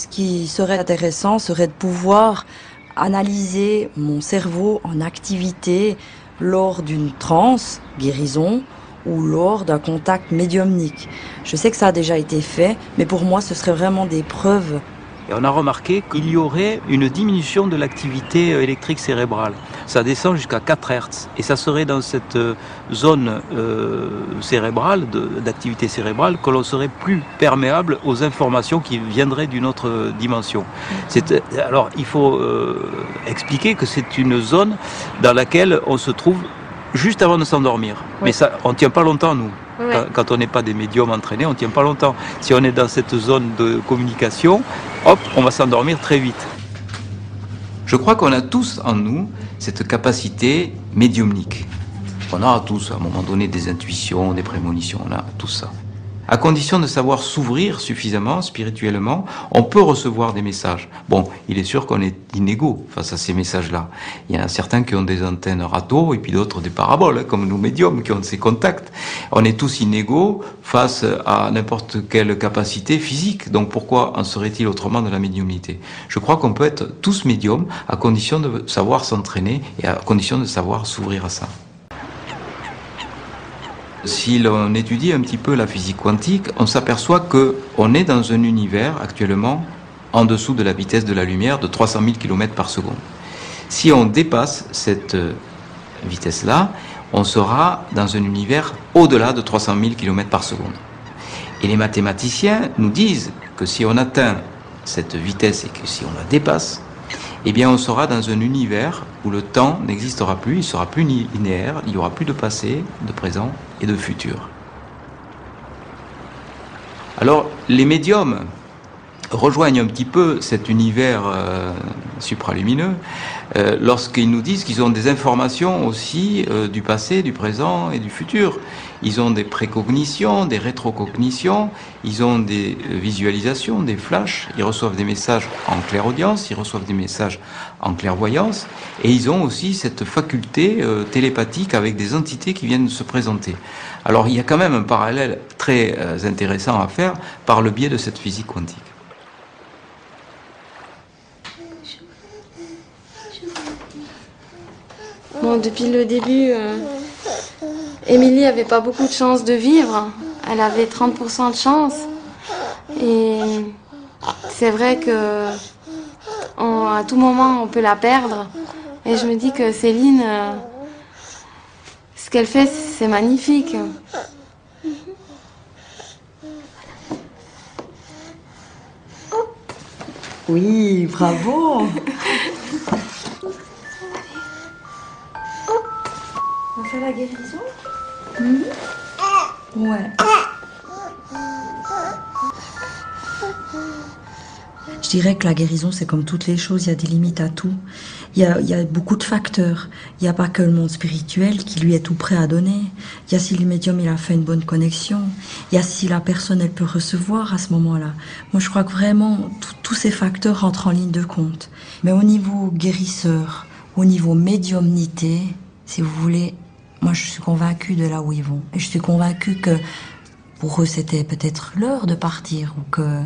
Ce qui serait intéressant serait de pouvoir analyser mon cerveau en activité lors d'une transe, guérison, ou lors d'un contact médiumnique. Je sais que ça a déjà été fait, mais pour moi, ce serait vraiment des preuves et on a remarqué qu'il y aurait une diminution de l'activité euh, électrique cérébrale. Ça descend jusqu'à 4 Hertz. Et ça serait dans cette euh, zone euh, cérébrale, d'activité cérébrale, que l'on serait plus perméable aux informations qui viendraient d'une autre dimension. Alors il faut expliquer que c'est une zone dans laquelle on se trouve juste avant de s'endormir. Mais ça, on ne tient pas longtemps, nous. Quand, on n'est pas des médiums entraînés, on ne tient pas longtemps. Si on est dans cette zone de communication, hop, on va s'endormir très vite. Je crois qu'on a tous en nous cette capacité médiumnique. On a tous à un moment donné des intuitions, des prémonitions, on a tout ça à condition de savoir s'ouvrir suffisamment spirituellement, on peut recevoir des messages. Bon, il est sûr qu'on est inégaux face à ces messages-là. Il y en a certains qui ont des antennes râteaux et puis d'autres des paraboles, hein, comme nous médiums qui ont ces contacts. On est tous inégaux face à n'importe quelle capacité physique. Donc pourquoi en serait-il autrement de la médiumnité? Je crois qu'on peut être tous médiums à condition de savoir s'entraîner et à condition de savoir s'ouvrir à ça. Si l'on étudie un petit peu la physique quantique, on s'aperçoit qu'on est dans un univers actuellement en dessous de la vitesse de la lumière de 300 000 km par seconde. Si on dépasse cette euh, vitesse-là, on sera dans un univers au-delà de 300 000 km par seconde. Et les mathématiciens nous disent que si on atteint cette vitesse et que si on la dépasse, eh bien on sera dans un univers où le temps n'existera plus, il sera plus linéaire, il n'y aura plus de passé, de présent et de futur. Alors les médiums rejoignent un petit peu cet univers euh, supralumineux euh, lorsqu'ils nous disent qu'ils ont des informations aussi euh, du passé, du présent et du futur. Ils ont des précognitions, des rétrocognitions, ils ont des euh, visualisations, des flashs, ils reçoivent des messages en clairaudience, ils reçoivent des messages en clairvoyance, et ils ont aussi cette faculté télépathique avec des entités qui viennent se présenter. Alors il y a quand même un parallèle très intéressant à faire par le biais de cette physique quantique. Bon, depuis le début, euh, Émilie avait pas beaucoup de chance de vivre. Elle avait 30% de chance. Et c'est vrai que à tout moment, on peut la perdre. Et je me dis que Céline, euh, ce qu'elle fait, c'est magnifique. Oui, bravo la guérison mhm. Ouais. Je dirais que la guérison, c'est comme toutes les choses, il y a des limites à tout. Il y a, il y a beaucoup de facteurs. Il n'y a pas que le monde spirituel qui lui est tout prêt à donner. Il y a si le médium il a fait une bonne connexion. Il y a si la personne elle peut recevoir à ce moment-là. Moi, je crois que vraiment tous ces facteurs rentrent en ligne de compte. Mais au niveau guérisseur, au niveau médiumnité, si vous voulez, moi, je suis convaincue de là où ils vont. Et je suis convaincue que pour eux, c'était peut-être l'heure de partir. Ou que...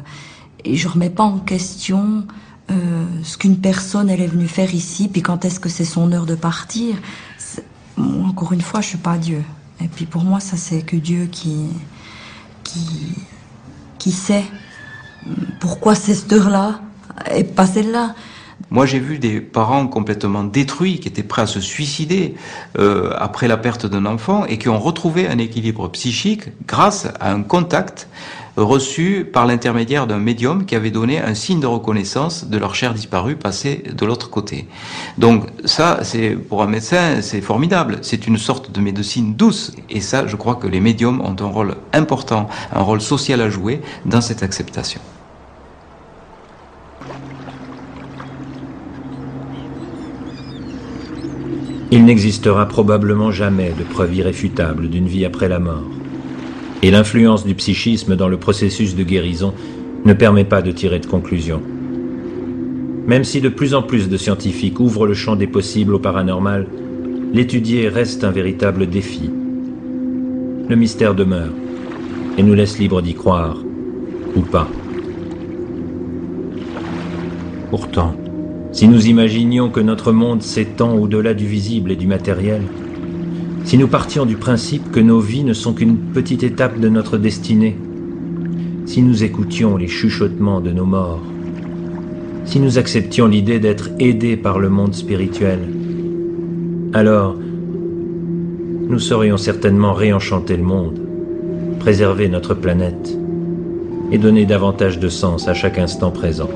Et je remets pas en question euh, ce qu'une personne, elle est venue faire ici, puis quand est-ce que c'est son heure de partir. encore une fois, je suis pas Dieu. Et puis pour moi, ça, c'est que Dieu qui, qui, qui sait pourquoi c'est cette heure-là et pas celle-là. Moi, j'ai vu des parents complètement détruits, qui étaient prêts à se suicider euh, après la perte d'un enfant et qui ont retrouvé un équilibre psychique grâce à un contact reçu par l'intermédiaire d'un médium qui avait donné un signe de reconnaissance de leur chair disparue passée de l'autre côté. Donc ça, c'est pour un médecin, c'est formidable. C'est une sorte de médecine douce. Et ça, je crois que les médiums ont un rôle important, un rôle social à jouer dans cette acceptation. Il n'existera probablement jamais de preuve irréfutable d'une vie après la mort. Et l'influence du psychisme dans le processus de guérison ne permet pas de tirer de conclusion. Même si de plus en plus de scientifiques ouvrent le champ des possibles au paranormal, l'étudier reste un véritable défi. Le mystère demeure et nous laisse libre d'y croire ou pas. Pourtant, si nous imaginions que notre monde s'étend au-delà du visible et du matériel, si nous partions du principe que nos vies ne sont qu'une petite étape de notre destinée, si nous écoutions les chuchotements de nos morts, si nous acceptions l'idée d'être aidés par le monde spirituel, alors nous saurions certainement réenchanter le monde, préserver notre planète et donner davantage de sens à chaque instant présent.